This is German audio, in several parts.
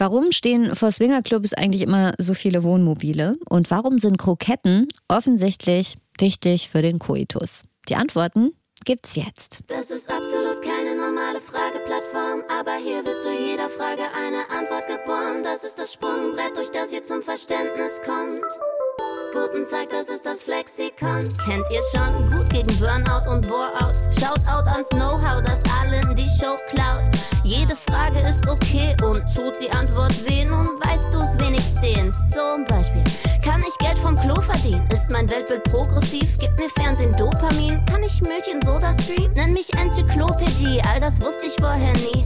Warum stehen vor Swingerclubs eigentlich immer so viele Wohnmobile? Und warum sind Kroketten offensichtlich wichtig für den Koitus? Die Antworten gibt's jetzt. Das ist absolut keine normale Frageplattform, aber hier wird zu jeder Frage eine Antwort geboren. Das ist das Sprungbrett, durch das ihr zum Verständnis kommt. Guten Tag, das ist das Flexikon. Kennt ihr schon? Gut gegen Burnout und Boreout. Shoutout ans Know-how, das allen die Show klaut. Jede Frage ist okay und tut die Antwort weh. Nun weißt du es wenigstens. Zum Beispiel, kann ich Geld vom Klo verdienen? Ist mein Weltbild progressiv? Gibt mir Fernsehen Dopamin? Kann ich Milch in Soda Stream? Nenn mich Enzyklopädie, all das wusste ich vorher nie.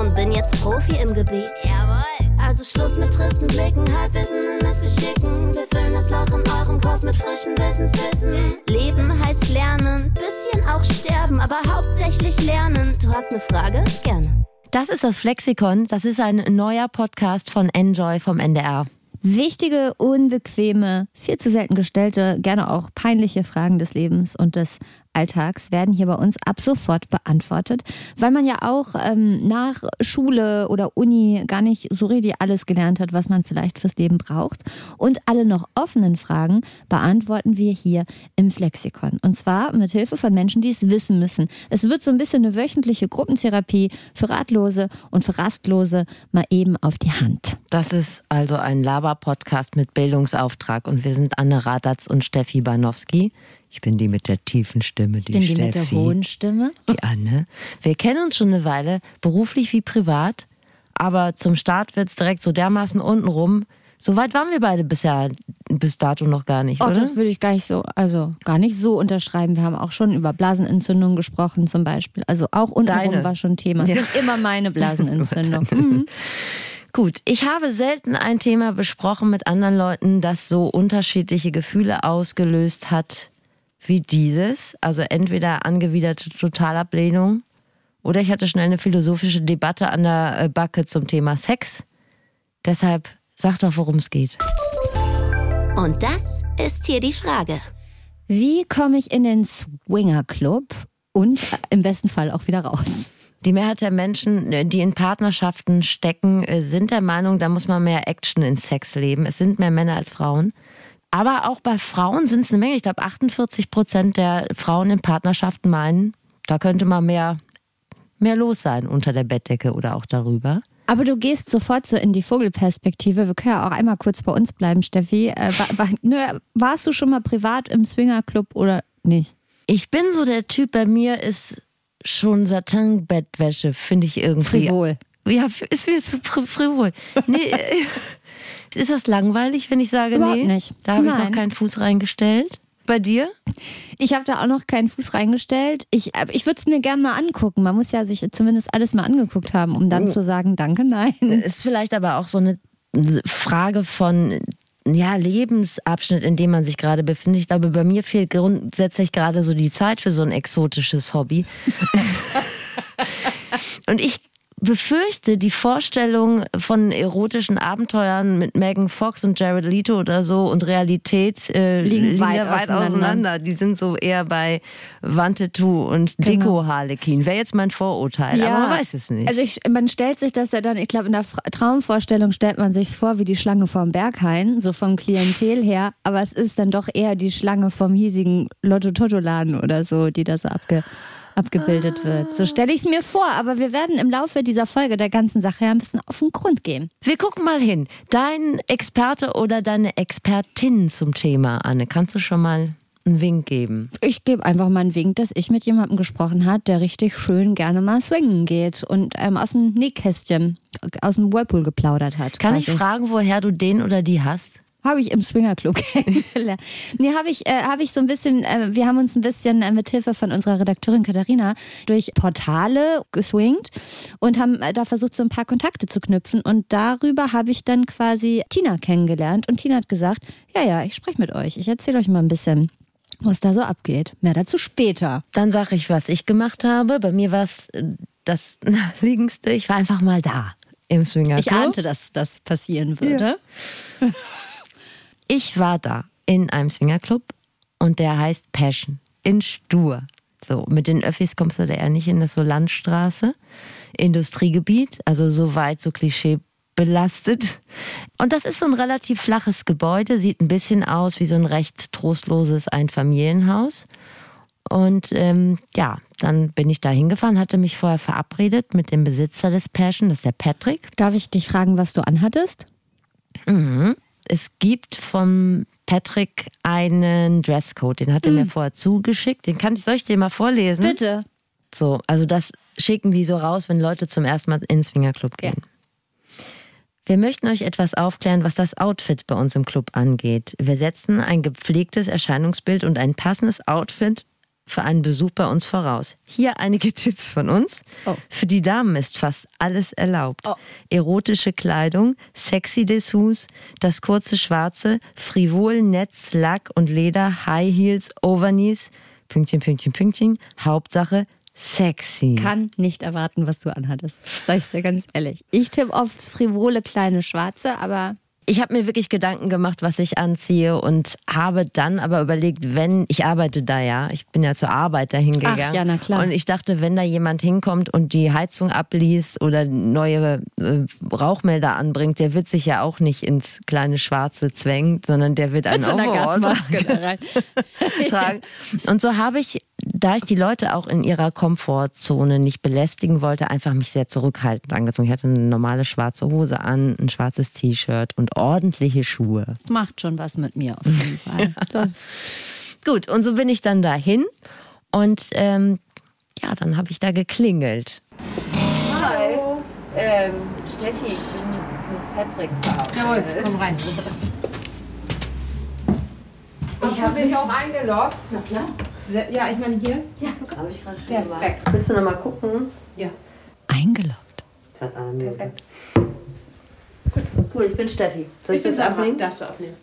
Und bin jetzt Profi im Gebiet. Jawohl. Also Schluss mit tristen Blicken, Halbwissen in Missgeschicken. Wir füllen das Loch in eurem Kopf mit frischen Wissensbissen. Leben heißt lernen, bisschen auch sterben, aber hauptsächlich lernen. Du hast eine Frage? Gerne. Das ist das Flexikon. Das ist ein neuer Podcast von Enjoy vom NDR. Wichtige, unbequeme, viel zu selten gestellte, gerne auch peinliche Fragen des Lebens und des Alltags werden hier bei uns ab sofort beantwortet, weil man ja auch ähm, nach Schule oder Uni gar nicht so richtig alles gelernt hat, was man vielleicht fürs Leben braucht. Und alle noch offenen Fragen beantworten wir hier im Flexikon. Und zwar mit Hilfe von Menschen, die es wissen müssen. Es wird so ein bisschen eine wöchentliche Gruppentherapie für Ratlose und für Rastlose mal eben auf die Hand. Das ist also ein Laber-Podcast mit Bildungsauftrag und wir sind Anne Radatz und Steffi Banowski. Ich bin die mit der tiefen Stimme, die Ich bin die Steffi. mit der hohen Stimme. Die Anne. Wir kennen uns schon eine Weile, beruflich wie privat. Aber zum Start wird es direkt so dermaßen untenrum. So weit waren wir beide bisher, bis dato noch gar nicht, Oh, oder? das würde ich gar nicht so, also gar nicht so unterschreiben. Wir haben auch schon über Blasenentzündung gesprochen zum Beispiel. Also auch untenrum Deine. war schon Thema. Das Ja. sind immer meine Blasenentzündung. Mhm. Gut, ich habe selten ein Thema besprochen mit anderen Leuten, das so unterschiedliche Gefühle ausgelöst hat wie dieses. Also entweder angewiderte Totalablehnung oder ich hatte schnell eine philosophische Debatte an der äh, Backe zum Thema Sex. Deshalb sag doch, worum es geht. Und das ist hier die Frage. Wie komme ich in den Swinger Club und im besten Fall auch wieder raus? Die Mehrheit der Menschen, äh, die in Partnerschaften stecken, äh, sind der Meinung, da muss man mehr Action ins Sexleben. Es sind mehr Männer als Frauen. Aber auch bei Frauen sind es eine Menge. Ich glaube, 48 Prozent der Frauen in Partnerschaften meinen, da könnte mal mehr, mehr los sein unter der Bettdecke oder auch darüber. Aber du gehst sofort so in die Vogelperspektive. Wir können ja auch einmal kurz bei uns bleiben, Steffi. Äh, war, war, nö, warst du schon mal privat im Swinger Club oder nicht? Ich bin so der Typ, bei mir ist schon Satin-Bettwäsche, finde ich irgendwie. Frivol. Ja, ist mir zu fri- frivol. Nee, äh, ist das langweilig, wenn ich sage, Überhaupt nee? nicht. Da habe ich noch keinen Fuß reingestellt. Bei dir? Ich habe da auch noch keinen Fuß reingestellt. Ich, äh, ich würde es mir gerne mal angucken. Man muss ja sich zumindest alles mal angeguckt haben, um dann zu sagen, danke, nein. Ist vielleicht aber auch so eine Frage von ja, Lebensabschnitt, in dem man sich gerade befindet. Ich glaube, bei mir fehlt grundsätzlich gerade so die Zeit für so ein exotisches Hobby. Und ich befürchte, die Vorstellung von erotischen Abenteuern mit Megan Fox und Jared Leto oder so und Realität äh, Liegen weit da weit auseinander. auseinander. Die sind so eher bei Wandtattoo und Genau. Deko-Harlekin. Wäre jetzt mein Vorurteil, aber man weiß es nicht. Also ich, man stellt sich das ja dann, ich glaube, in der Traumvorstellung stellt man sich vor wie die Schlange vorm Berghain, so vom Klientel her, aber es ist dann doch eher die Schlange vom hiesigen Lotto-Totto-Laden oder so, die da so abge, abgebildet wird. So stelle ich es mir vor, aber wir werden im Laufe dieser Folge der ganzen Sache ja ein bisschen auf den Grund gehen. Wir gucken mal hin. Dein Experte oder deine Expertin zum Thema, Anne, kannst du schon mal einen Wink geben? Ich gebe einfach mal einen Wink, dass ich mit jemandem gesprochen habe, der richtig schön gerne mal swingen geht und ähm, aus dem Nähkästchen, aus dem Whirlpool geplaudert hat. Kann ich quasi. fragen, woher du den oder die hast? Habe ich im Swingerclub kennengelernt. Nee, habe ich, äh, hab ich so ein bisschen, äh, wir haben uns ein bisschen äh, mit Hilfe von unserer Redakteurin Katharina durch Portale geswingt und haben äh, da versucht, so ein paar Kontakte zu knüpfen. Und darüber habe ich dann quasi Tina kennengelernt. Und Tina hat gesagt, ja, ja, ich spreche mit euch. Ich erzähle euch mal ein bisschen, was da so abgeht. Mehr dazu später. Dann sage ich, was ich gemacht habe. Bei mir war es äh, das naheliegendste. Ich war einfach mal da im Swinger Ich ahnte, dass das passieren würde. Ich war da in einem Swingerclub und der heißt Passion in Stur. So, mit den Öffis kommst du da eher nicht hin, das so Landstraße, Industriegebiet, also so weit, so Klischee belastet. Und das ist so ein relativ flaches Gebäude, sieht ein bisschen aus wie so ein recht trostloses Einfamilienhaus. Und ähm, ja, dann bin ich da hingefahren, hatte mich vorher verabredet mit dem Besitzer des Passion, das ist der Patrick. Darf ich dich fragen, was du anhattest? Mhm. Es gibt vom Patrick einen Dresscode, den hat er mir vorher zugeschickt. Den kann ich, soll ich dir mal vorlesen? Bitte. So, also das schicken die so raus, wenn Leute zum ersten Mal ins Swingerclub gehen. Wir möchten euch etwas aufklären, was das Outfit bei uns im Club angeht. Wir setzen ein gepflegtes Erscheinungsbild und ein passendes Outfit für einen Besuch bei uns voraus. Hier einige Tipps von uns. Oh. Für die Damen ist fast alles erlaubt. Oh. Erotische Kleidung, sexy Dessous, das kurze Schwarze, frivol Netz, Lack und Leder, High Heels, Overknees, Pünktchen, Pünktchen, Pünktchen. Hauptsache sexy. Kann nicht erwarten, was du anhattest. Sag ich dir ganz ehrlich. Ich tippe aufs frivole kleine Schwarze, aber ich habe mir wirklich Gedanken gemacht, was ich anziehe und habe dann aber überlegt, wenn ich arbeite da ja, ich bin ja zur Arbeit dahin gegangen. Ach, ja, na klar. Und ich dachte, wenn da jemand hinkommt und die Heizung abliest oder neue äh, Rauchmelder anbringt, der wird sich ja auch nicht ins kleine Schwarze zwängen, sondern der wird einen so einer Gasmaske tragen. Und so habe ich, da ich die Leute auch in ihrer Komfortzone nicht belästigen wollte, einfach mich sehr zurückhaltend angezogen. Ich hatte eine normale schwarze Hose an, ein schwarzes T-Shirt und ordentliche Schuhe. macht schon was mit mir auf jeden Fall. So. Gut, und so bin ich dann dahin und ähm, ja, dann habe ich da geklingelt. Hi, ähm, Steffi, ich bin mit Patrick Jawohl, komm rein. Ich habe dich auch eingeloggt. Na klar, Ja, ich meine hier. ja, habe ich gerade schon Perfekt. gemacht. Willst du noch mal gucken? Ja. Eingeloggt. Gerade alle Cool, ich bin Steffi. Soll ich, bin das abnehmen? Darfst du abnehmen.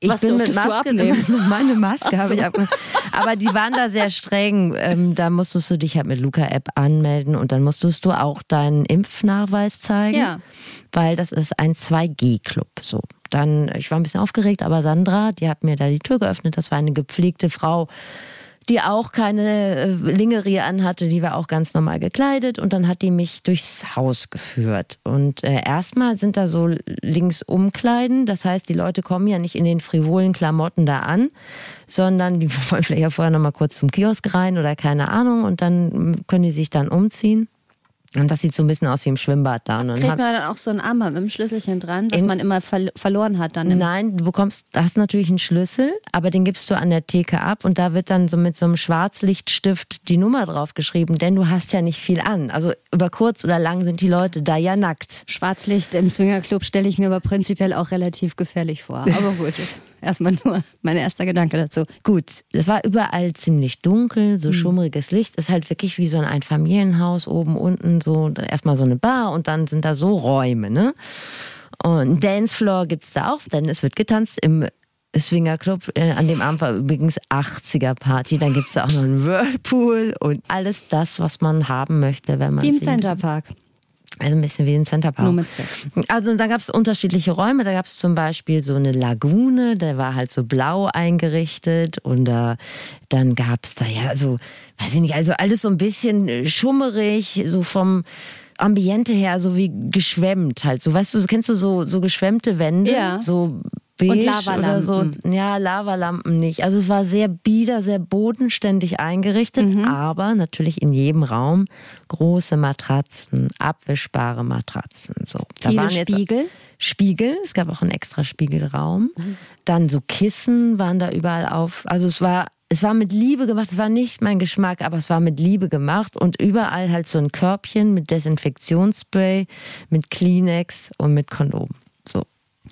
Ich Was bin mit Maske. Meine Maske habe ich abgenommen. Aber die waren da sehr streng. Ähm, da musstest du dich halt mit Luca-App anmelden und dann musstest du auch deinen Impfnachweis zeigen. Ja. Weil das ist ein 2G-Club. So. Dann, ich war ein bisschen aufgeregt, aber Sandra, die hat mir da die Tür geöffnet. Das war eine gepflegte Frau, die auch keine äh, Lingerie anhatte, die war auch ganz normal gekleidet und dann hat die mich durchs Haus geführt. Und äh, erstmal sind da so links Umkleiden, das heißt, die Leute kommen ja nicht in den frivolen Klamotten da an, sondern die wollen vielleicht ja vorher nochmal kurz zum Kiosk rein oder keine Ahnung und dann können die sich dann umziehen. Und das sieht so ein bisschen aus wie im Schwimmbad da. Und Kriegt man dann auch so ein Armband mit einem Schlüsselchen dran, das man immer ver verloren hat dann Nein, du bekommst, hast natürlich einen Schlüssel, aber den gibst du an der Theke ab und da wird dann so mit so einem Schwarzlichtstift die Nummer drauf geschrieben, denn du hast ja nicht viel an. Also über kurz oder lang sind die Leute da ja nackt. Schwarzlicht im Swingerclub stelle ich mir aber prinzipiell auch relativ gefährlich vor. Aber gut, erstmal nur mein erster Gedanke dazu. Gut, es war überall ziemlich dunkel, so schummriges Licht. Ist halt wirklich wie so ein Einfamilienhaus oben, unten, so erstmal so eine Bar und dann sind da so Räume, ne? Und Dancefloor gibt's da auch, denn es wird getanzt im Swingerclub. Äh, an dem Abend war übrigens 80er Party. Dann gibt's da auch noch einen Whirlpool und alles das, was man haben möchte, wenn man Wie im sich- Centerpark, Also ein bisschen wie im Centerpark. nur mit Sex. Also da gab es unterschiedliche Räume. Da gab es zum Beispiel so eine Lagune, der war halt so blau eingerichtet. Und äh, dann gab es da ja so, weiß ich nicht, also alles so ein bisschen äh, schummerig, so vom Ambiente her, so wie geschwemmt halt. So, weißt du, kennst du so, so geschwemmte Wände? Ja. So beige oder so. Lavalampen. Ja, Lavalampen nicht. Also es war sehr bieder, sehr bodenständig eingerichtet, Mhm. aber natürlich in jedem Raum große Matratzen, abwischbare Matratzen. So. Da Viele waren jetzt Spiegel? Spiegel, es gab auch einen extra Spiegelraum. Dann so Kissen waren da überall auf. Also es war, es war mit Liebe gemacht. Es war nicht mein Geschmack, aber es war mit Liebe gemacht. Und überall halt so ein Körbchen mit Desinfektionsspray, mit Kleenex und mit Kondom.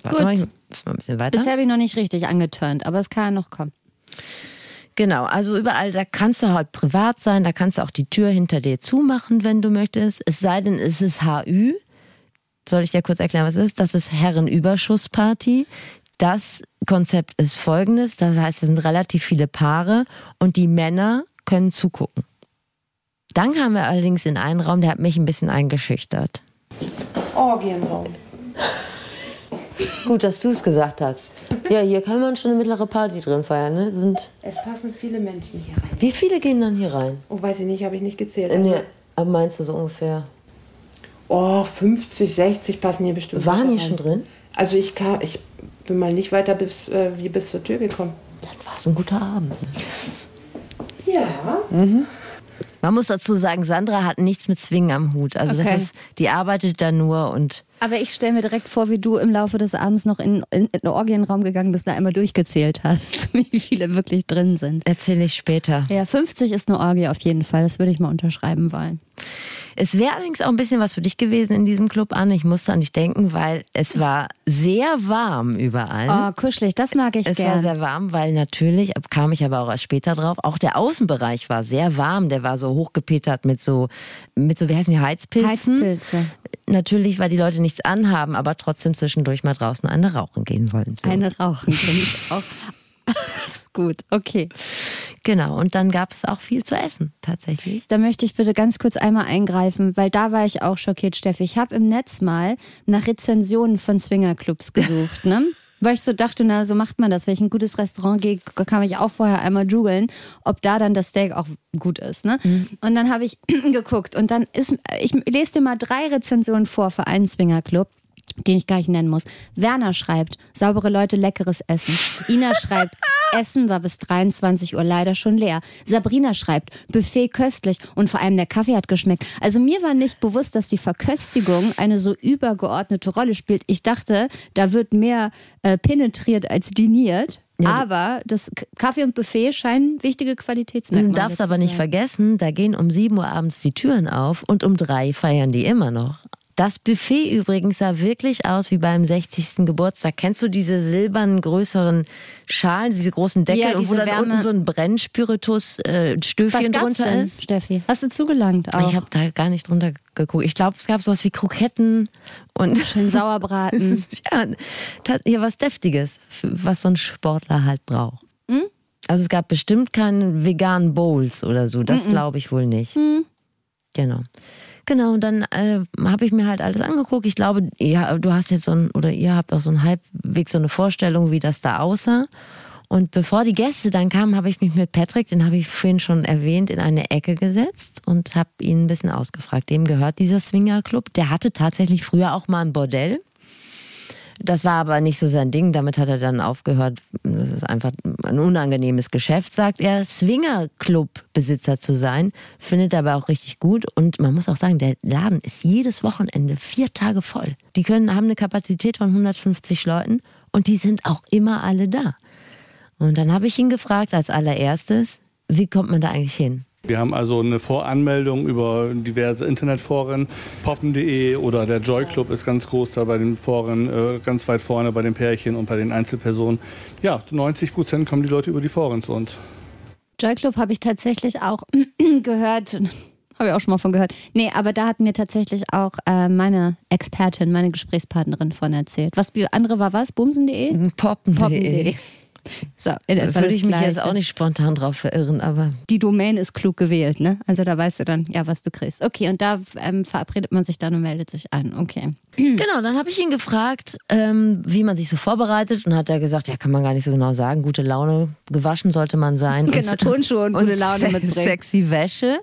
Warte Gut. mal, ich mal ein bisschen weiter. Bisher habe ich noch nicht richtig angeturnt, aber es kann ja noch kommen. Genau, also überall, da kannst du halt privat sein, da kannst du auch die Tür hinter dir zumachen, wenn du möchtest. Es sei denn, es ist HÜ. Soll ich dir kurz erklären, was es ist? Das ist Herrenüberschussparty. Das Konzept ist folgendes, das heißt, es sind relativ viele Paare und die Männer können zugucken. Dann kamen wir allerdings in einen Raum, der hat mich ein bisschen eingeschüchtert. Orgie im Raum. Gut, dass du es gesagt hast. Ja, hier kann man schon eine mittlere Party drin feiern. Ne? Sind, Es passen viele Menschen hier rein. wie viele gehen dann hier rein? Oh, weiß ich nicht, habe ich nicht gezählt. Nee, aber meinst du so ungefähr? Oh, 50, 60 passen hier bestimmt. Waren rein. schon drin? Also ich kam, ich bin mal nicht weiter bis, äh, wie bis zur Tür gekommen. Dann war es ein guter Abend. Ja. Man muss dazu sagen, Sandra hat nichts mit Zwingen am Hut. Also das Okay. ist, die arbeitet da nur und Aber ich stelle mir direkt vor, wie du im Laufe des Abends noch in, in, in den Orgienraum gegangen bist, da einmal durchgezählt hast, wie viele wirklich drin sind. erzähle ich später. Ja, 50 ist eine Orgie auf jeden Fall. Das würde ich mal unterschreiben wollen. Es wäre allerdings auch ein bisschen was für dich gewesen in diesem Club, Anne. Ich musste an dich denken, weil es war sehr warm überall. Oh, kuschelig, das mag ich Es war gern. sehr warm, weil natürlich, kam ich aber auch erst später drauf, auch der Außenbereich war sehr warm. Der war so hochgepetert mit so, mit so, wie heißen die, Heizpilzen. Heizpilze. Natürlich, weil die Leute nichts anhaben, aber trotzdem zwischendurch mal draußen eine rauchen gehen wollen. So. Eine rauchen finde ich auch. Ist gut, okay. Genau, und dann gab es auch viel zu essen, tatsächlich. Da möchte ich bitte ganz kurz einmal eingreifen, weil da war ich auch schockiert, Steffi. Ich habe im Netz mal nach Rezensionen von Swingerclubs gesucht, ne? Weil ich so dachte, na, so macht man das. Wenn ich in ein gutes Restaurant gehe, kann ich auch vorher einmal googeln, ob da dann das Steak auch gut ist. Ne? Und dann habe ich geguckt und dann ist, ich lese dir mal drei Rezensionen vor für einen Swingerclub den ich gar nicht nennen muss. Werner schreibt, saubere Leute, leckeres Essen. Ina schreibt, Essen war bis 23 Uhr leider schon leer. Sabrina schreibt, Buffet köstlich und vor allem der Kaffee hat geschmeckt. Also mir war nicht bewusst, dass die Verköstigung eine so übergeordnete Rolle spielt. Ich dachte, da wird mehr äh, penetriert als diniert. aber das Kaffee und Buffet scheinen wichtige Du Qualitätsmerkmale darfst zu aber nicht sein. vergessen, da gehen um 7 Uhr abends die Türen auf und um drei feiern die immer noch. Das Buffet übrigens sah wirklich aus wie beim 60. Geburtstag. Kennst du diese silbernen größeren Schalen, diese großen Deckel Ja, und wo diese dann Wärme- unten so ein Brennspiritus-Stöfchen Was gab's drunter denn, ist? Steffi? Hast du zugelangt auch? Ich habe da gar nicht drunter geguckt. Ich glaube, es gab sowas wie Kroketten und Schön Sauerbraten. ja, ja, was Deftiges, was so ein Sportler halt braucht. Hm? Also es gab bestimmt keinen veganen Bowls oder so. Das glaube ich wohl nicht. Hm. Genau. Genau, und dann äh, habe ich mir halt alles angeguckt. Ich glaube, ja, du hast jetzt so ein, oder ihr habt auch so ein halbwegs so eine Vorstellung, wie das da aussah. Und bevor die Gäste dann kamen, habe ich mich mit Patrick, den habe ich vorhin schon erwähnt, in eine Ecke gesetzt und habe ihn ein bisschen ausgefragt. Dem gehört dieser Swingerclub. Der hatte tatsächlich früher auch mal ein Bordell. Das war aber nicht so sein Ding. Damit hat er dann aufgehört. Das ist einfach ein unangenehmes Geschäft, sagt er. Swinger-Club-Besitzer zu sein, findet er aber auch richtig gut. Und man muss auch sagen, der Laden ist jedes Wochenende vier Tage voll. Die können, haben eine Kapazität von 150 Leuten und die sind auch immer alle da. Und dann habe ich ihn gefragt als allererstes, wie kommt man da eigentlich hin? Wir haben also eine Voranmeldung über diverse Internetforen, poppen.de oder der Joy Club ist ganz groß da bei den Foren, äh, ganz weit vorne bei den Pärchen und bei den Einzelpersonen. Ja, zu 90 Prozent kommen die Leute über die Foren zu uns. Joy Club habe ich tatsächlich auch gehört. Habe ich auch schon mal von gehört. Nee, aber da hat mir tatsächlich auch äh, meine Expertin, meine Gesprächspartnerin von erzählt. Was wie andere war was? Bumsen.de? Poppen.de. Poppen.de. So, in Da würde ich mich jetzt auch nicht spontan drauf verirren, aber Die Domain ist klug gewählt, ne? Also da weißt du dann, ja, was du kriegst. Okay, und da ähm, verabredet man sich dann und meldet sich an. Okay. Genau, dann habe ich ihn gefragt, ähm, wie man sich so vorbereitet und hat er gesagt, ja, kann man gar nicht so genau sagen. Gute Laune, gewaschen sollte man sein. Genau, Und- Turnschuhe und gute Laune mitbringen. Sexy Wäsche.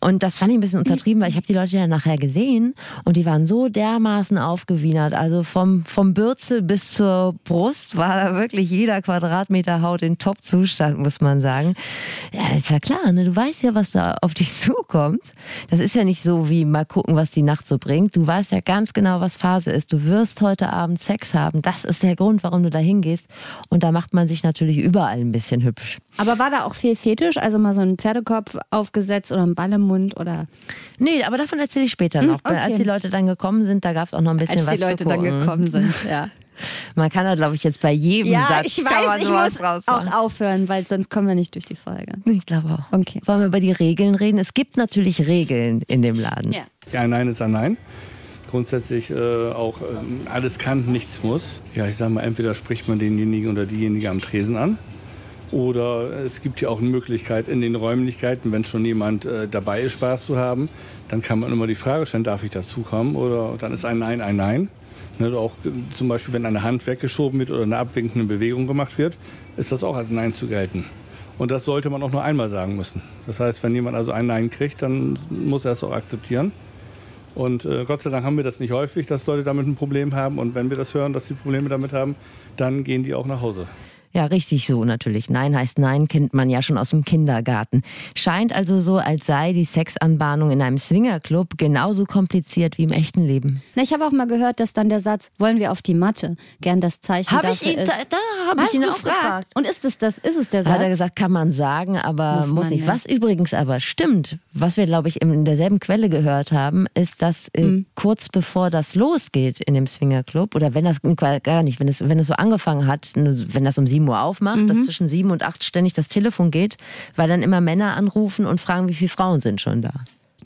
Und das fand ich ein bisschen untertrieben, weil ich habe die Leute ja nachher gesehen und die waren so dermaßen aufgewienert. Also vom, vom Bürzel bis zur Brust war da wirklich jeder Quadratmeter Haut in Top-Zustand, muss man sagen. Ja, ist ja klar, ne? du weißt ja, was da auf dich zukommt. Das ist ja nicht so wie mal gucken, was die Nacht so bringt. Du weißt ja ganz genau, was Phase ist. Du wirst heute Abend Sex haben. Das ist der Grund, warum du da hingehst. Und da macht man sich natürlich überall ein bisschen hübsch. Aber war da auch viel Fetisch? Also mal so ein Pferdekopf aufgesetzt oder ein Ball im Mund oder Nee, aber davon erzähle ich später noch. okay. Als die Leute dann gekommen sind, da gab es auch noch ein bisschen als die was Leute zu dann gucken. gekommen sind. Ja, Man kann da, glaube ich, jetzt bei jedem ja Satz ich kann man weiß, ich muss auch aufhören, weil sonst kommen wir nicht durch die Folge. Ich glaube auch. Okay. Wollen wir über die Regeln reden? Es gibt natürlich Regeln in dem Laden. Ja. Ja, ein Nein ist ein Nein. Grundsätzlich äh, auch äh, alles kann, nichts muss. Ja, ich sage mal, entweder spricht man denjenigen oder diejenige am Tresen an. Oder es gibt ja auch eine Möglichkeit in den Räumlichkeiten, wenn schon jemand äh, dabei ist, Spaß zu haben, dann kann man immer die Frage stellen, darf ich dazukommen? Oder dann ist ein Nein ein Nein. Ne, auch zum Beispiel, wenn eine Hand weggeschoben wird oder eine abwinkende Bewegung gemacht wird, ist das auch als Nein zu gelten. Und das sollte man auch nur einmal sagen müssen. Das heißt, wenn jemand also ein Nein kriegt, dann muss er es auch akzeptieren. Und äh, Gott sei Dank haben wir das nicht häufig, dass Leute damit ein Problem haben. Und wenn wir das hören, dass sie Probleme damit haben, dann gehen die auch nach Hause. Ja, richtig so natürlich. Nein heißt Nein, kennt man ja schon aus dem Kindergarten. Scheint also so, als sei die Sexanbahnung in einem Swingerclub genauso kompliziert wie im echten Leben. Na, ich habe auch mal gehört, dass dann der Satz, wollen wir auf die Matte, gern das Zeichen Hab ich dafür ihn, ist. da, da habe ich ihn auch gefragt. Und ist es das? Ist es der Satz? Hat er gesagt, kann man sagen, aber Muss muss, nicht. ja. Was übrigens aber stimmt, was wir, glaube ich, in derselben Quelle gehört haben, ist, dass äh, Mhm. kurz bevor das losgeht in dem Swingerclub, oder wenn das gar nicht, wenn es, wenn es so angefangen hat, wenn das um 7 Uhr aufmacht, Mhm. dass zwischen 7 und 8 ständig das Telefon geht, weil dann immer Männer anrufen und fragen, wie viele Frauen sind schon da.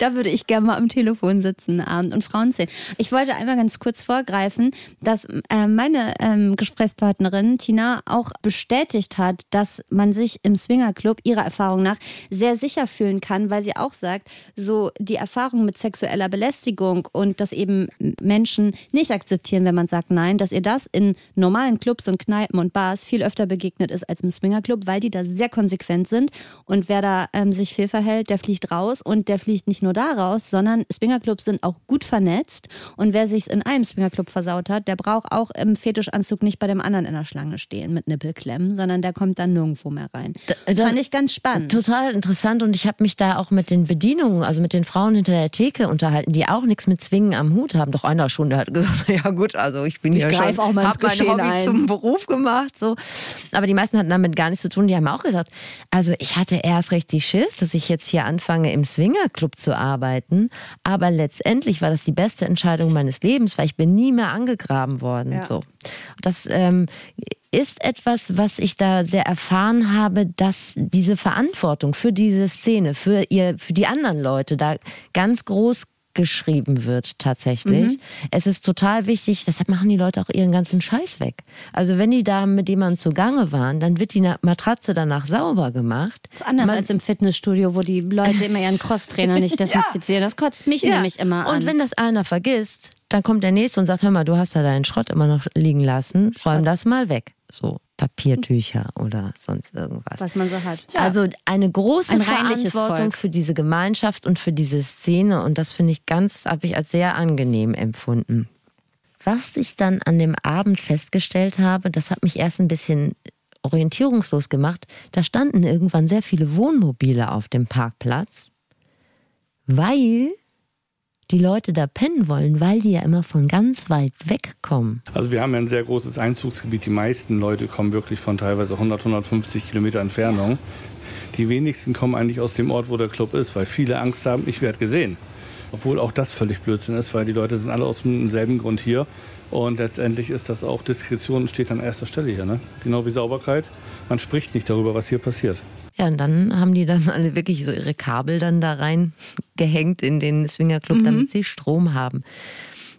Da würde ich gerne mal am Telefon sitzen Abend und Frauen zählen. Ich wollte einmal ganz kurz vorgreifen, dass äh, meine ähm, Gesprächspartnerin Tina auch bestätigt hat, dass man sich im Swingerclub ihrer Erfahrung nach sehr sicher fühlen kann, weil sie auch sagt, so die Erfahrung mit sexueller Belästigung und dass eben Menschen nicht akzeptieren, wenn man sagt nein, dass ihr das in normalen Clubs und Kneipen und Bars viel öfter begegnet ist als im Swingerclub, weil die da sehr konsequent sind und wer da ähm, sich fehlverhält, der fliegt raus und der fliegt nicht nur da raus, sondern Swingerclubs sind auch gut vernetzt und wer sich in einem Swingerclub versaut hat, der braucht auch im Fetischanzug nicht bei dem anderen in der Schlange stehen mit Nippelklemmen, sondern der kommt dann nirgendwo mehr rein. Das da- fand ich ganz spannend. Total interessant und ich habe mich da auch mit den Bedienungen, also mit den Frauen hinter der Theke unterhalten, die auch nichts mit Zwingen am Hut haben. Doch einer schon, der hat gesagt, ja gut, also ich bin Ich ja schon, auch mal hab mein Hobby ein. zum Beruf gemacht, so. Aber die meisten hatten damit gar nichts zu tun. Die haben auch gesagt, also ich hatte erst richtig Schiss, dass ich jetzt hier anfange im Swingerclub zu arbeiten, aber letztendlich war das die beste Entscheidung meines Lebens, weil ich bin nie mehr angegraben worden, Ja. so. Das ähm, ist etwas, was ich da sehr erfahren habe, dass diese Verantwortung für diese Szene, für ihr, für die anderen Leute da ganz groß geschrieben wird tatsächlich. Es ist total wichtig, deshalb machen die Leute auch ihren ganzen Scheiß weg. Also wenn die da mit jemandem zugange waren, dann wird die Matratze danach sauber gemacht. Das ist anders Man- als im Fitnessstudio, wo die Leute immer ihren Crosstrainer nicht desinfizieren. Das kotzt mich nämlich immer an. Und wenn das einer vergisst, dann kommt der nächste und sagt, hör mal, du hast da deinen Schrott immer noch liegen lassen, räum das mal weg. So Papiertücher oder sonst irgendwas. was man so hat. Also eine große Ein Verantwortung Volk. für diese Gemeinschaft und für diese Szene und das finde ich ganz, habe ich als sehr angenehm empfunden. Was ich dann an dem Abend festgestellt habe, das hat mich erst ein bisschen orientierungslos gemacht. Da standen irgendwann sehr viele Wohnmobile auf dem Parkplatz, weil die Leute da pennen wollen, weil die ja immer von ganz weit weg kommen. Also wir haben ja ein sehr großes Einzugsgebiet. Die meisten Leute kommen wirklich von teilweise 100, 150 Kilometer Entfernung. Die wenigsten kommen eigentlich aus dem Ort, wo der Club ist, weil viele Angst haben, ich werde gesehen. Obwohl auch das völlig Blödsinn ist, weil die Leute sind alle aus demselben Grund hier. Und letztendlich ist das auch Diskretion steht an erster Stelle hier. Ne? Genau wie Sauberkeit. Man spricht nicht darüber, was hier passiert. Ja, und dann haben die dann alle wirklich so ihre Kabel dann da rein gehängt in den Swingerclub, damit sie Strom haben.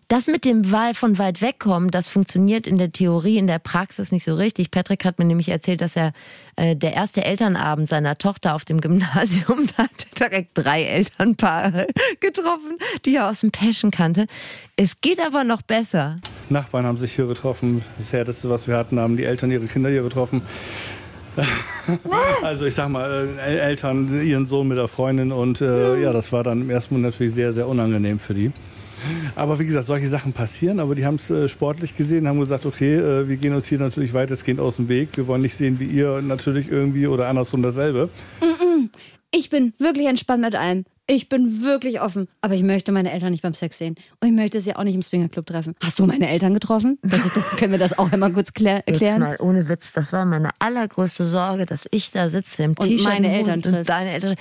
Das mit dem Wahl von weit wegkommen, das funktioniert in der Theorie, in der Praxis nicht so richtig. Patrick hat mir nämlich erzählt, dass er äh, der erste Elternabend seiner Tochter auf dem Gymnasium, da hat er direkt drei Elternpaare getroffen, die er aus dem Passion kannte. Es geht aber noch besser. Nachbarn haben sich hier getroffen. Das Härteste, was wir hatten, haben die Eltern ihre Kinder hier getroffen. also ich sag mal, äh, Eltern ihren Sohn mit der Freundin und äh, ja, das war dann im ersten Moment natürlich sehr, sehr unangenehm für die. Aber wie gesagt, solche Sachen passieren, aber die haben es äh, sportlich gesehen, haben gesagt, okay, äh, wir gehen uns hier natürlich weitestgehend aus dem Weg. Wir wollen nicht sehen, wie ihr natürlich irgendwie oder andersrum dasselbe. Ich bin wirklich entspannt mit allem. Ich bin wirklich offen. Aber ich möchte meine Eltern nicht beim Sex sehen. Und ich möchte sie auch nicht im Swingerclub treffen. Hast du meine Eltern getroffen? Das ist, können wir das auch einmal kurz klär, Jetzt erklären? mal ohne Witz, das war meine allergrößte Sorge, dass ich da sitze im Und T-Shirt meine und Eltern und deine Eltern,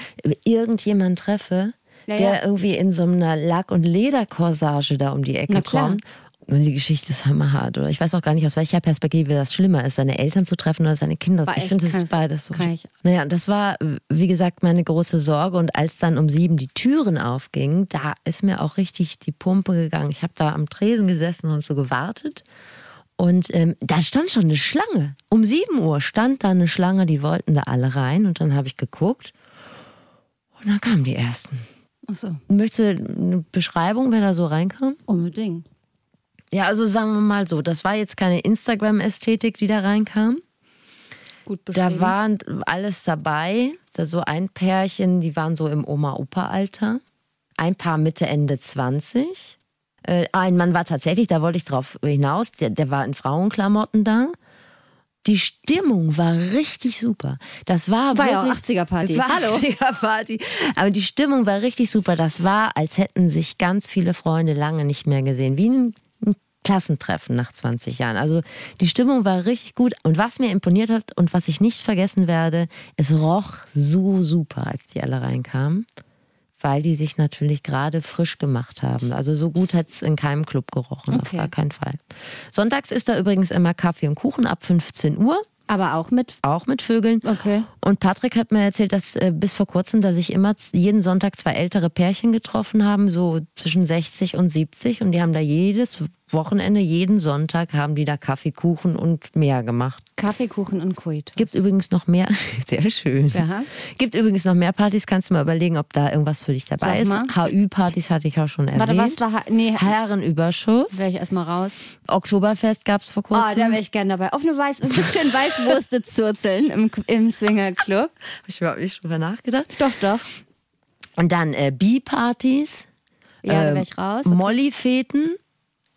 irgendjemand treffe, Ja, der ja. irgendwie in so einer Lack- und Lederkorsage da um die Ecke kommt. Und die Geschichte ist hammerhart. Oder ich weiß auch gar nicht, aus welcher Perspektive das schlimmer ist, seine Eltern zu treffen oder seine Kinder. War ich finde, ist beides so. Ich- Naja, und das war, wie gesagt, meine große Sorge. Und als dann um sieben die Türen aufgingen, da ist mir auch richtig die Pumpe gegangen. Ich habe da am Tresen gesessen und so gewartet. Und ähm, da stand schon eine Schlange. Um 7 Uhr stand da eine Schlange, die wollten da alle rein. Und dann habe ich geguckt. Und dann kamen die ersten. Ach so, Möchtest du eine Beschreibung, wer da so reinkam? unbedingt. Ja, also sagen wir mal so, das war jetzt keine Instagram-Ästhetik, die da reinkam. Gut beschrieben. Da war alles dabei. Da so ein Pärchen, die waren so im Oma-Opa-Alter. ein Paar Mitte, Ende 20. Äh, ein Mann war tatsächlich, da wollte ich drauf hinaus, der, der war in Frauenklamotten da. Die Stimmung war richtig super. Das war, War ja auch wirklich, 80er-Party. Das war Hallo. 80er-Party. Aber die Stimmung war richtig super. Das war, als hätten sich ganz viele Freunde lange nicht mehr gesehen. Wie ein Klassentreffen nach 20 Jahren. Also die Stimmung war richtig gut. Und was mir imponiert hat und was ich nicht vergessen werde, es roch so super, als die alle reinkamen. Weil die sich natürlich gerade frisch gemacht haben. Also so gut hat es in keinem Club gerochen, auf Okay. gar keinen Fall. Sonntags ist da übrigens immer Kaffee und Kuchen ab 15 Uhr, Aber auch mit. auch mit Vögeln. Okay. Und Patrick hat mir erzählt, dass äh, bis vor kurzem da sich immer jeden Sonntag zwei ältere Pärchen getroffen haben, so zwischen 60 und 70. Und die haben da jedes Wochenende, jeden Sonntag haben die da Kaffee, Kuchen und mehr gemacht. Kaffeekuchen und Coitus. Gibt übrigens noch mehr, sehr schön. Ja. Gibt übrigens noch mehr Partys, kannst du mal überlegen, ob da irgendwas für dich dabei ist. HÜ-Partys hatte ich auch schon erwähnt. Warte, was war. Nee, Herrenüberschuss. wäre ich erstmal raus. Oktoberfest gab es vor kurzem. Oh, da wäre ich gerne dabei. Auf eine Weiß, ein bisschen Weißwurste zurzeln im, im Swingerclub. Hab ich überhaupt nicht drüber nachgedacht. Doch, doch. Und dann äh, Bi-Partys. Ja, da ähm, wäre ich raus. Molly-Feten.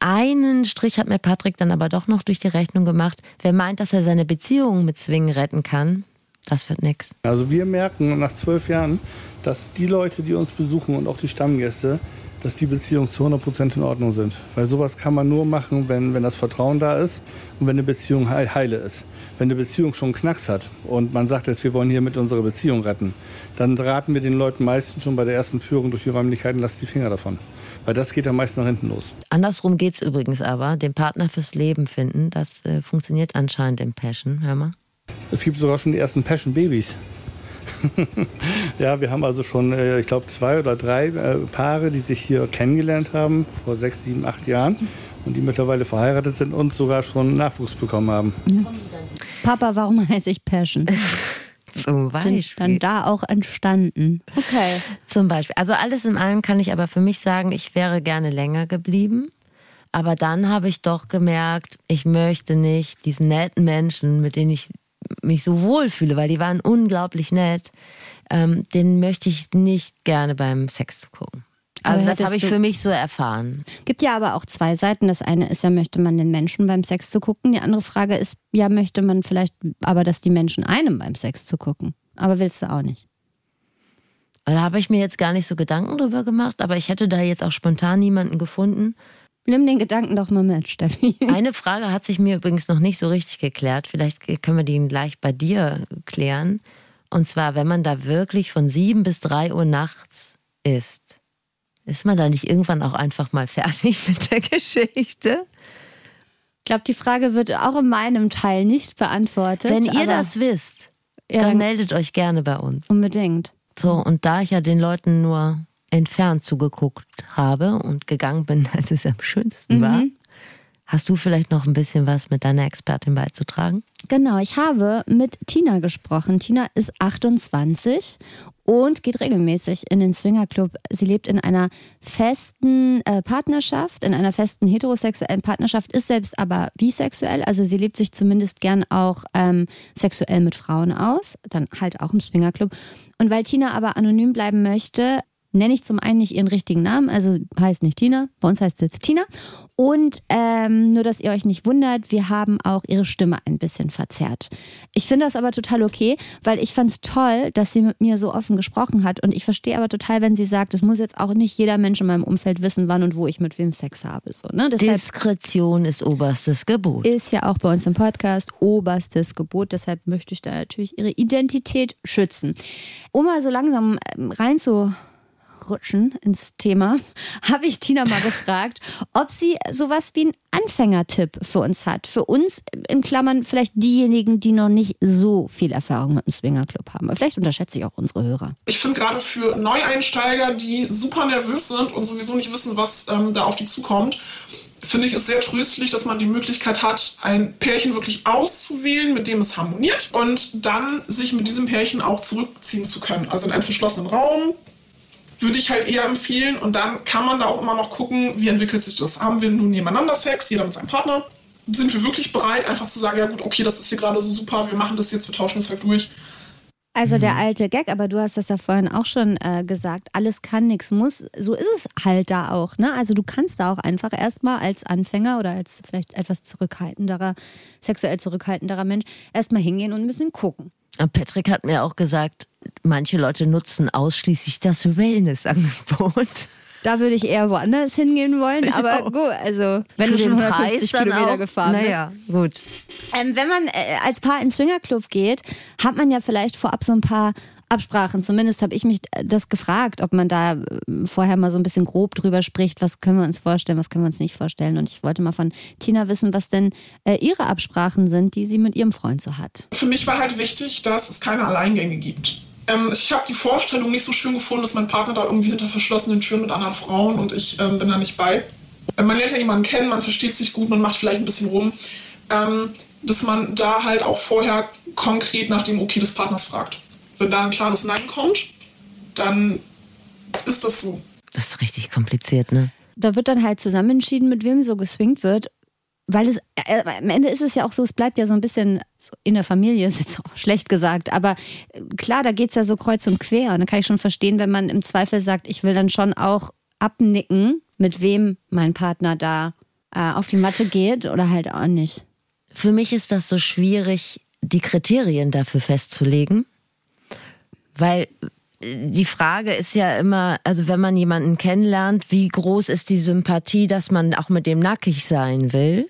Einen Strich hat mir Patrick dann aber doch noch durch die Rechnung gemacht. Wer meint, dass er seine Beziehung mit Swing retten kann, das wird nix. Also wir merken nach zwölf Jahren, dass die Leute, die uns besuchen und auch die Stammgäste, dass die Beziehungen zu 100% in Ordnung sind. Weil sowas kann man nur machen, wenn, wenn das Vertrauen da ist und wenn eine Beziehung heil, heile ist. Wenn eine Beziehung schon Knacks hat und man sagt jetzt, wir wollen hier mit unserer Beziehung retten, dann raten wir den Leuten meistens schon bei der ersten Führung durch die Räumlichkeiten, lasst die Finger davon. Weil das geht am meisten nach hinten los. Andersrum geht's übrigens aber. Den Partner fürs Leben finden, das äh, funktioniert anscheinend im Passion. Hör mal. Es gibt sogar schon die ersten Passion-Babys. ja, wir haben also schon, äh, ich glaube, zwei oder drei äh, Paare, die sich hier kennengelernt haben vor sechs, sieben, acht Jahren und die mittlerweile verheiratet sind und sogar schon Nachwuchs bekommen haben. Papa, warum heiße ich Passion? Zum Sind Beispiel. dann da auch entstanden. Okay. Zum Beispiel. Also alles in allem kann ich aber für mich sagen, ich wäre gerne länger geblieben. Aber dann habe ich doch gemerkt, ich möchte nicht diesen netten Menschen, mit denen ich mich so wohl fühle, weil die waren unglaublich nett, ähm, den möchte ich nicht gerne beim Sex zu gucken. Also das habe ich für mich so erfahren. Gibt ja aber auch zwei Seiten. Das eine ist ja, möchte man den Menschen beim Sex zu gucken. Die andere Frage ist, ja, möchte man vielleicht aber, dass die Menschen einem beim Sex zu gucken. Aber willst du auch nicht. Da habe ich mir jetzt gar nicht so Gedanken drüber gemacht, aber ich hätte da jetzt auch spontan niemanden gefunden. Nimm den Gedanken doch mal mit, Steffi. Eine Frage hat sich mir übrigens noch nicht so richtig geklärt. Vielleicht können wir die gleich bei dir klären. Und zwar, wenn man da wirklich von sieben bis drei Uhr nachts ist, ist man da nicht irgendwann auch einfach mal fertig mit der Geschichte? Ich glaube, die Frage wird auch in meinem Teil nicht beantwortet. Wenn ihr das wisst, Ja, dann dann- meldet euch gerne bei uns. Unbedingt. So, und da ich ja den Leuten nur entfernt zugeguckt habe und gegangen bin, als es am schönsten war, hast du vielleicht noch ein bisschen was mit deiner Expertin beizutragen? Genau, ich habe mit Tina gesprochen. Tina ist 28 und geht regelmäßig in den Swingerclub. Sie lebt in einer festen äh, Partnerschaft, in einer festen heterosexuellen Partnerschaft, ist selbst aber bisexuell. Also sie lebt sich zumindest gern auch ähm, sexuell mit Frauen aus, dann halt auch im Swingerclub. Und weil Tina aber anonym bleiben möchte, nenne ich zum einen nicht ihren richtigen Namen, also heißt nicht Tina, bei uns heißt es jetzt Tina. Und ähm, nur, dass ihr euch nicht wundert, wir haben auch ihre Stimme ein bisschen verzerrt. Ich finde das aber total okay, weil ich fand es toll, dass sie mit mir so offen gesprochen hat. Und ich verstehe aber total, wenn sie sagt, es muss jetzt auch nicht jeder Mensch in meinem Umfeld wissen, wann und wo ich mit wem Sex habe. So, ne? Deshalb Diskretion ist oberstes Gebot. ist ja auch bei uns im Podcast oberstes Gebot. Deshalb möchte ich da natürlich ihre Identität schützen. Um mal so langsam ähm, reinzurutschen ins Thema, habe ich Tina mal gefragt, ob sie sowas wie einen Anfängertipp für uns hat. Für uns, in Klammern, vielleicht diejenigen, die noch nicht so viel Erfahrung mit dem Swingerclub haben. Vielleicht unterschätze ich auch unsere Hörer. Ich finde gerade für Neueinsteiger, die super nervös sind und sowieso nicht wissen, was ähm, da auf die zukommt, finde ich es sehr tröstlich, dass man die Möglichkeit hat, ein Pärchen wirklich auszuwählen, mit dem es harmoniert und dann sich mit diesem Pärchen auch zurückziehen zu können. Also in einen verschlossenen Raum würde ich halt eher empfehlen und dann kann man da auch immer noch gucken, wie entwickelt sich das. Haben wir nun nebeneinander Sex, jeder mit seinem Partner? Sind wir wirklich bereit, einfach zu sagen, ja gut, okay, das ist hier gerade so super, wir machen das jetzt, wir tauschen das halt durch. Also der alte Gag, aber du hast das ja vorhin auch schon äh, gesagt, alles kann, nichts muss. So ist es halt da auch. Ne? Also du kannst da auch einfach erstmal als Anfänger oder als vielleicht etwas zurückhaltenderer, sexuell zurückhaltenderer Mensch erstmal hingehen und ein bisschen gucken. Patrick hat mir auch gesagt, manche Leute nutzen ausschließlich das Wellnessangebot. Da würde ich eher woanders hingehen wollen, aber Ja. gut, also wenn Für du schon den 150 Preis dann Kilometer auch. gefahren naja, gut. bist. Ähm, wenn man äh, als Paar in den Swingerclub geht, hat man ja vielleicht vorab so ein paar Absprachen. Zumindest habe ich mich äh, das gefragt, ob man da äh, vorher mal so ein bisschen grob drüber spricht, was können wir uns vorstellen, was können wir uns nicht vorstellen. Und ich wollte mal von Tina wissen, was denn äh, ihre Absprachen sind, die sie mit ihrem Freund so hat. Für mich war halt wichtig, dass es keine Alleingänge gibt. Ähm, ich habe die Vorstellung nicht so schön gefunden, dass mein Partner da irgendwie hinter verschlossenen Türen mit anderen Frauen und ich ähm, bin da nicht bei. Äh, Man lernt ja jemanden kennen, man versteht sich gut, man macht vielleicht ein bisschen rum. Ähm, dass man da halt auch vorher konkret nach dem Okay des Partners fragt. Wenn da ein klares Nein kommt, dann ist das so. Das ist richtig kompliziert, ne? Da wird dann halt zusammen entschieden, mit wem so geswingt wird. Weil es, äh, am Ende ist es ja auch so, es bleibt ja so ein bisschen in der Familie, ist jetzt auch schlecht gesagt, aber äh, klar, da geht's ja so kreuz und quer. Und dann kann ich schon verstehen, wenn man im Zweifel sagt, ich will dann schon auch abnicken, mit wem mein Partner da äh, auf die Matte geht oder halt auch nicht. Für mich ist das so schwierig, die Kriterien dafür festzulegen, weil äh, die Frage ist ja immer, also wenn man jemanden kennenlernt, wie groß ist die Sympathie, dass man auch mit dem nackig sein will?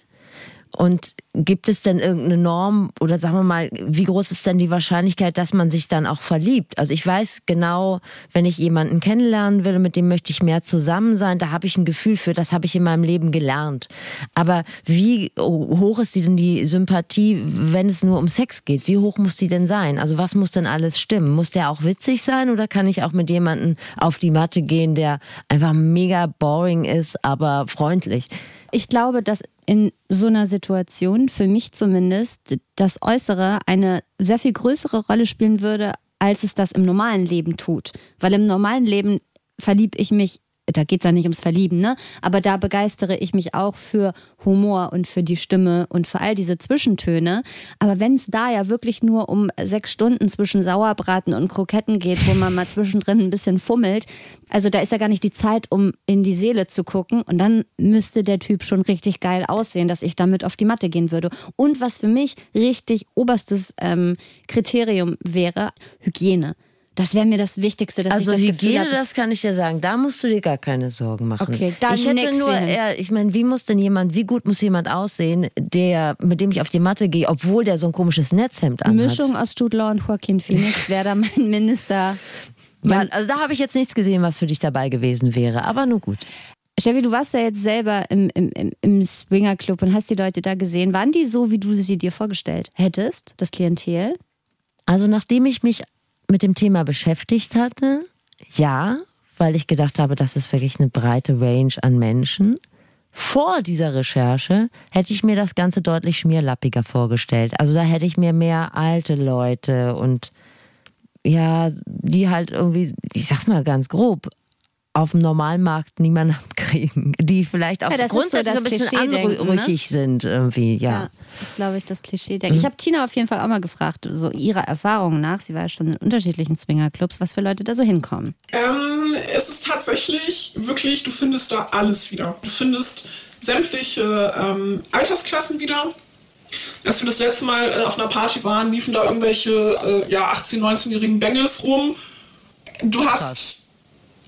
Und gibt es denn irgendeine Norm oder sagen wir mal, wie groß ist denn die Wahrscheinlichkeit, dass man sich dann auch verliebt? Also ich weiß genau, wenn ich jemanden kennenlernen will, mit dem möchte ich mehr zusammen sein, da habe ich ein Gefühl für, das habe ich in meinem Leben gelernt. Aber wie hoch ist die denn die Sympathie, wenn es nur um Sex geht? Wie hoch muss die denn sein? Also was muss denn alles stimmen? Muss der auch witzig sein oder kann ich auch mit jemandem auf die Matte gehen, der einfach mega boring ist, aber freundlich? Ich glaube, dass in so einer Situation, für mich zumindest, das Äußere eine sehr viel größere Rolle spielen würde, als es das im normalen Leben tut. Weil im normalen Leben verliebe ich mich, da geht es ja nicht ums Verlieben, ne? Aber da begeistere ich mich auch für Humor und für die Stimme und für all diese Zwischentöne. Aber wenn es da ja wirklich nur um sechs Stunden zwischen Sauerbraten und Kroketten geht, wo man mal zwischendrin ein bisschen fummelt, also da ist ja gar nicht die Zeit, um in die Seele zu gucken. Und dann müsste der Typ schon richtig geil aussehen, dass ich damit auf die Matte gehen würde. Und was für mich richtig oberstes ähm, Kriterium wäre, Hygiene. Das wäre mir das Wichtigste, dass Also ich das Gefühl Hygiene, hab, das kann ich dir sagen, da musst du dir gar keine Sorgen machen. Okay, dann ich hätte nur eher, ich meine, wie muss denn jemand, wie gut muss jemand aussehen, der, mit dem ich auf die Matte gehe, obwohl der so ein komisches Netzhemd anhat? Mischung aus Jude Law und Joaquin Phoenix wäre da mein Minister. Ja, also da habe ich jetzt nichts gesehen, was für dich dabei gewesen wäre, aber nur gut. Steffi, du warst ja jetzt selber im, im, im, im Swingerclub und hast die Leute da gesehen. Waren die so, wie du sie dir vorgestellt hättest, das Klientel? Also nachdem ich mich mit dem Thema beschäftigt hatte, ja, weil ich gedacht habe, das ist wirklich eine breite Range an Menschen. Vor dieser Recherche hätte ich mir das Ganze deutlich schmierlappiger vorgestellt. Also da hätte ich mir mehr alte Leute und ja, die halt irgendwie, ich sag's mal ganz grob, auf dem normalen Markt niemanden abkriegen, die vielleicht auch Ja, grundsätzlich so, ein bisschen ne? anrüchig sind irgendwie, ja. das ist, glaube ich, das Klischee. denke Ich habe Tina auf jeden Fall auch mal gefragt, so ihrer Erfahrung nach, sie war ja schon in unterschiedlichen Swingerclubs, was für Leute da so hinkommen. Ähm, es ist tatsächlich wirklich, du findest da alles wieder. Du findest sämtliche ähm, Altersklassen wieder. Als wir das letzte Mal äh, auf einer Party waren, liefen da irgendwelche äh, ja, 18-, 19-jährigen Bengels rum. Du hast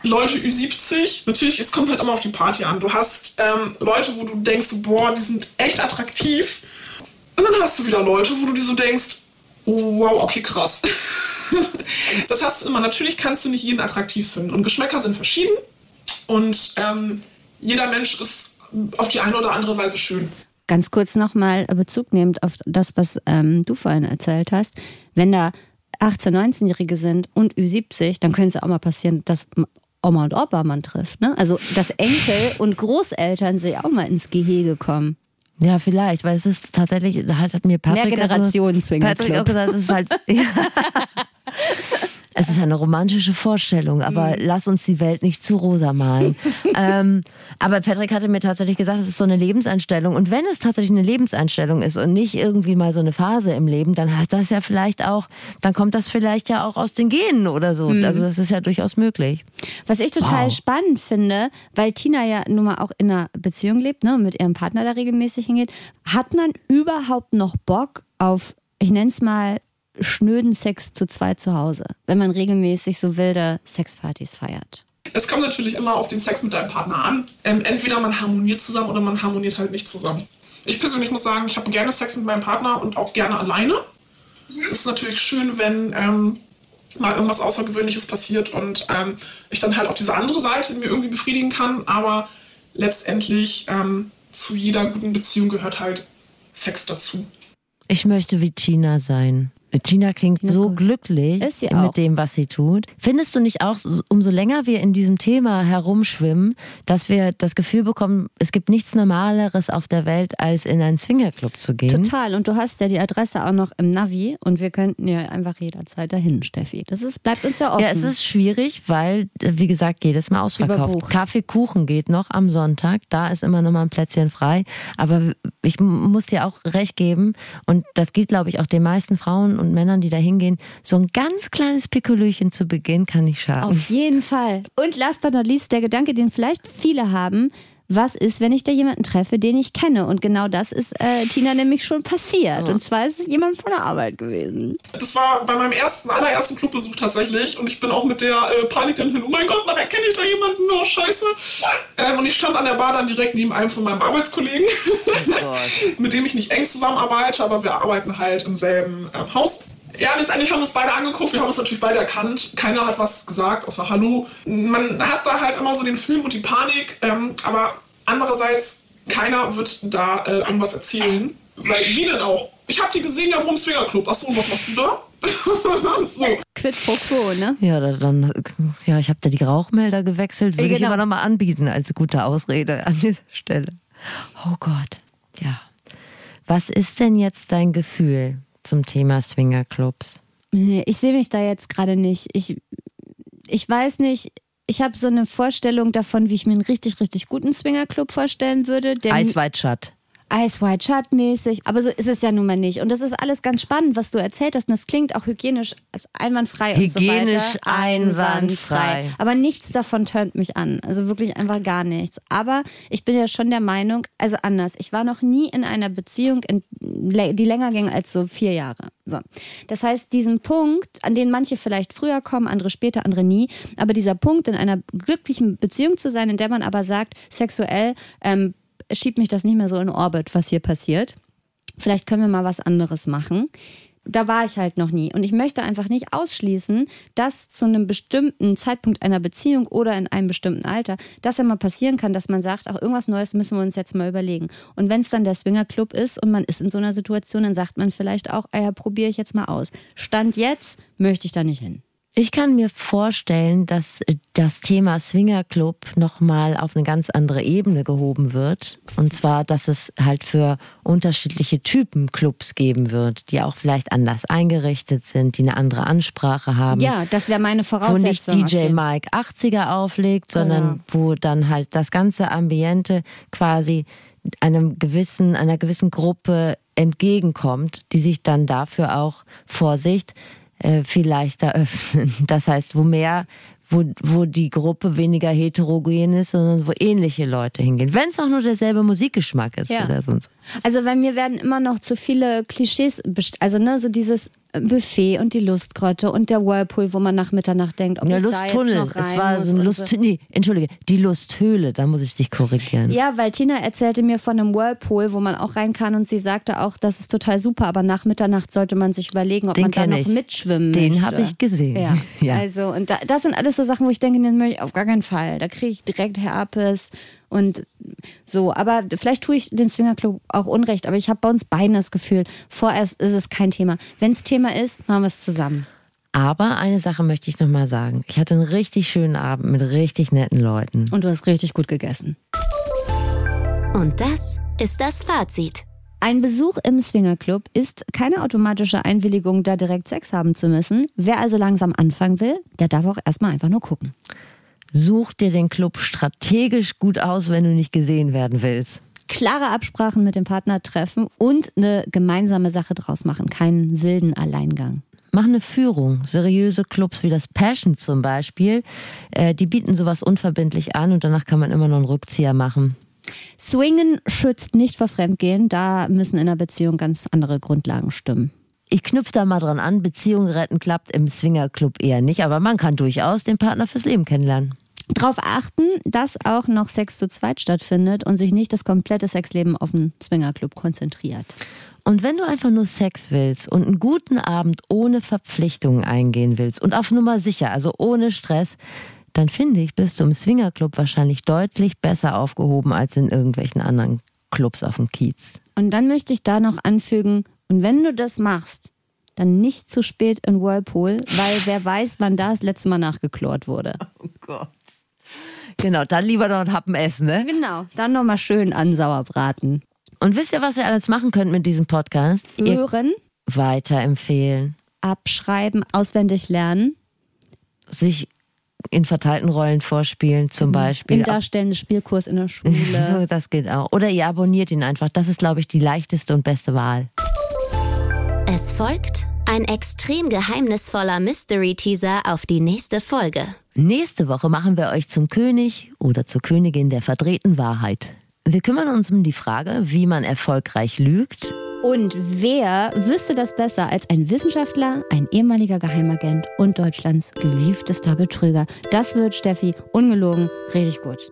Leute Ü70. Natürlich, es kommt halt immer auf die Party an. Du hast ähm, Leute, wo du denkst, boah, die sind echt attraktiv. Und dann hast du wieder Leute, wo du dir so denkst, wow, okay, krass. das hast du immer. Natürlich kannst du nicht jeden attraktiv finden. Und Geschmäcker sind verschieden. Und ähm, jeder Mensch ist auf die eine oder andere Weise schön. Ganz kurz nochmal Bezug nehmend auf das, was ähm, du vorhin erzählt hast. Wenn da 18-, 19-Jährige sind und Ü70, dann könnte es auch mal passieren, dass Oma und Opa man trifft. Ne? Also, dass Enkel und Großeltern sich auch mal ins Gehege kommen. Ja, vielleicht, weil es ist tatsächlich, da hat, hat mir Patrick Mehr Generationen also, Patrick auch gesagt, es ist halt. ja. Es ist eine romantische Vorstellung, aber Mhm. lass uns die Welt nicht zu rosa malen. ähm, aber Patrick hatte mir tatsächlich gesagt, es ist so eine Lebenseinstellung. Und wenn es tatsächlich eine Lebenseinstellung ist und nicht irgendwie mal so eine Phase im Leben, dann hat das ja vielleicht auch, dann kommt das vielleicht ja auch aus den Genen oder so. Mhm. Also das ist ja durchaus möglich. Was ich total Wow. spannend finde, weil Tina ja nun mal auch in einer Beziehung lebt, ne, mit ihrem Partner da regelmäßig hingeht, hat man überhaupt noch Bock auf, ich nenne es mal, schnöden Sex zu zweit zu Hause, wenn man regelmäßig so wilde Sexpartys feiert? Es kommt natürlich immer auf den Sex mit deinem Partner an. Ähm, entweder man harmoniert zusammen oder man harmoniert halt nicht zusammen. Ich persönlich muss sagen, ich habe gerne Sex mit meinem Partner und auch gerne alleine. Es ist natürlich schön, wenn ähm, mal irgendwas Außergewöhnliches passiert und ähm, ich dann halt auch diese andere Seite mir irgendwie befriedigen kann. Aber letztendlich ähm, zu jeder guten Beziehung gehört halt Sex dazu. Ich möchte wie Tina sein. Tina klingt so glücklich mit dem, was sie tut. Findest du nicht auch, umso länger wir in diesem Thema herumschwimmen, dass wir das Gefühl bekommen, es gibt nichts Normaleres auf der Welt, als in einen Swingerclub zu gehen? Total. Und du hast ja die Adresse auch noch im Navi und wir könnten ja einfach jederzeit dahin, Steffi. Das ist, bleibt uns ja offen. Ja, es ist schwierig, weil, äh, wie gesagt, jedes Mal ausverkauft. Kaffee, Kuchen geht noch am Sonntag. Da ist immer noch mal ein Plätzchen frei. Aber ich muss dir auch recht geben. Und das gilt, glaube ich, auch den meisten Frauen und Männern, die da hingehen. So ein ganz kleines Pikolöchen zu Beginn kann nicht schaden. Auf jeden Fall. Und last but not least, der Gedanke, den vielleicht viele haben, was ist, wenn ich da jemanden treffe, den ich kenne? Und genau das ist äh, Tina nämlich schon passiert. Und zwar ist es jemand von der Arbeit gewesen. Das war bei meinem ersten, allerersten Clubbesuch tatsächlich. Und ich bin auch mit der äh, Panik dann hin. Oh mein Gott, nachher kenne ich da jemanden. Oh, scheiße. Ähm, und ich stand an der Bar dann direkt neben einem von meinem Arbeitskollegen, mit dem ich nicht eng zusammenarbeite, aber wir arbeiten halt im selben ähm, Haus. Ja, letztendlich haben wir uns beide angeguckt, wir haben uns natürlich beide erkannt. Keiner hat was gesagt, außer Hallo. Man hat da halt immer so den Film und die Panik, ähm, aber andererseits, keiner wird da äh, irgendwas erzählen. Weil, wie denn auch? Ich hab die gesehen ja vom Swingerclub. Achso, und was machst du da? so. Quid pro quo, ne? Ja, da- dann, ja, ich habe da die Rauchmelder gewechselt, würde ich Genau. aber nochmal anbieten als gute Ausrede an dieser Stelle. Oh Gott, ja. Was ist denn jetzt dein Gefühl zum Thema Swingerclubs? Nee, ich sehe mich da jetzt gerade nicht. Ich, ich weiß nicht. Ich habe so eine Vorstellung davon, wie ich mir einen richtig, richtig guten Swingerclub vorstellen würde. Der Shut. Ice White Shut mäßig, aber so ist es ja nun mal nicht. Und das ist alles ganz spannend, was du erzählt hast. Und das klingt auch hygienisch einwandfrei Hygienisch und so weiter. einwandfrei. Aber nichts davon turnt mich an. Also wirklich einfach gar nichts. Aber ich bin ja schon der Meinung, also anders. Ich war noch nie in einer Beziehung, in, die länger ging als so vier Jahre. So. Das heißt, diesen Punkt, an den manche vielleicht früher kommen, andere später, andere nie, aber dieser Punkt, in einer glücklichen Beziehung zu sein, in der man aber sagt, sexuell ähm, schiebt mich das nicht mehr so in Orbit, was hier passiert. Vielleicht können wir mal was anderes machen. Da war ich halt noch nie. Und ich möchte einfach nicht ausschließen, dass zu einem bestimmten Zeitpunkt einer Beziehung oder in einem bestimmten Alter, dass ja mal passieren kann, dass man sagt, ach, irgendwas Neues müssen wir uns jetzt mal überlegen. Und wenn es dann der Swingerclub ist und man ist in so einer Situation, dann sagt man vielleicht auch, ah ja, probiere ich jetzt mal aus. Stand jetzt möchte ich da nicht hin. Ich kann mir vorstellen, dass das Thema Swingerclub nochmal auf eine ganz andere Ebene gehoben wird. Und zwar, dass es halt für unterschiedliche Typen Clubs geben wird, die auch vielleicht anders eingerichtet sind, die eine andere Ansprache haben. Ja, das wäre meine wo Voraussetzung. nicht DJ Mike 80er auflegt, sondern wo dann halt das ganze Ambiente quasi einem gewissen, einer gewissen Gruppe entgegenkommt, die sich dann dafür auch Vorsicht äh, viel leichter öffnen. Das heißt, wo mehr, wo, wo die Gruppe weniger heterogen ist, sondern wo ähnliche Leute hingehen. Wenn es auch nur derselbe Musikgeschmack ist Ja. oder sonst. Also bei mir werden immer noch zu viele Klischees, best- also ne, so dieses Buffet und die Lustgrotte und der Whirlpool, wo man nach Mitternacht denkt, ob jetzt Lusttunnel, noch rein es war so ein Lust, nee, entschuldige, die Lusthöhle, da muss ich dich korrigieren. Ja, weil Tina erzählte mir von einem Whirlpool, wo man auch rein kann und sie sagte auch, das ist total super, aber nach Mitternacht sollte man sich überlegen, ob Den man da noch ich. mitschwimmen Den habe ich gesehen. Ja, Ja. also und da, das sind alles so Sachen, wo ich denke, das möchte ich auf gar keinen Fall. Da kriege ich direkt Herpes und so. Aber vielleicht tue ich dem Swingerclub auch Unrecht, aber ich habe bei uns beiden das Gefühl, vorerst ist es kein Thema. Wenn es Thema ist, machen wir es zusammen. Aber eine Sache möchte ich noch mal sagen. Ich hatte einen richtig schönen Abend mit richtig netten Leuten. Und du hast richtig gut gegessen. Und das ist das Fazit. Ein Besuch im Swingerclub ist keine automatische Einwilligung, da direkt Sex haben zu müssen. Wer also langsam anfangen will, der darf auch erstmal einfach nur gucken. Such dir den Club strategisch gut aus, wenn du nicht gesehen werden willst. Klare Absprachen mit dem Partner treffen und eine gemeinsame Sache draus machen. Keinen wilden Alleingang. Mach eine Führung. Seriöse Clubs wie das Passion zum Beispiel, äh, die bieten sowas unverbindlich an und danach kann man immer noch einen Rückzieher machen. Swingen schützt nicht vor Fremdgehen, da müssen in einer Beziehung ganz andere Grundlagen stimmen. Ich knüpfe da mal dran an, Beziehung retten klappt im Swingerclub eher nicht, aber man kann durchaus den Partner fürs Leben kennenlernen. Darauf achten, dass auch noch Sex zu zweit stattfindet und sich nicht das komplette Sexleben auf den Swingerclub konzentriert. Und wenn du einfach nur Sex willst und einen guten Abend ohne Verpflichtungen eingehen willst und auf Nummer sicher, also ohne Stress, dann finde ich, bist du im Swingerclub wahrscheinlich deutlich besser aufgehoben als in irgendwelchen anderen Clubs auf dem Kiez. Und dann möchte ich da noch anfügen, und wenn du das machst, dann nicht zu spät in Whirlpool, weil wer weiß, wann da das letzte Mal nachgeklort wurde. Oh Gott. Genau, dann lieber noch ein Happen essen, ne? Genau, dann nochmal schön ansauer braten. Und wisst ihr, was ihr alles machen könnt mit diesem Podcast? Ihr Hören, weiterempfehlen, abschreiben, auswendig lernen, sich in verteilten Rollen vorspielen, zum Beispiel. im Darstellen des Spielkurs in der Schule. So, das geht auch. Oder ihr abonniert ihn einfach. Das ist, glaube ich, die leichteste und beste Wahl. Es folgt ein extrem geheimnisvoller Mystery-Teaser auf die nächste Folge. Nächste Woche machen wir euch zum König oder zur Königin der verdrehten Wahrheit. Wir kümmern uns um die Frage, wie man erfolgreich lügt. Und wer wüsste das besser als ein Wissenschaftler, ein ehemaliger Geheimagent und Deutschlands gewieftester Betrüger? Das wird Steffi ungelogen richtig gut.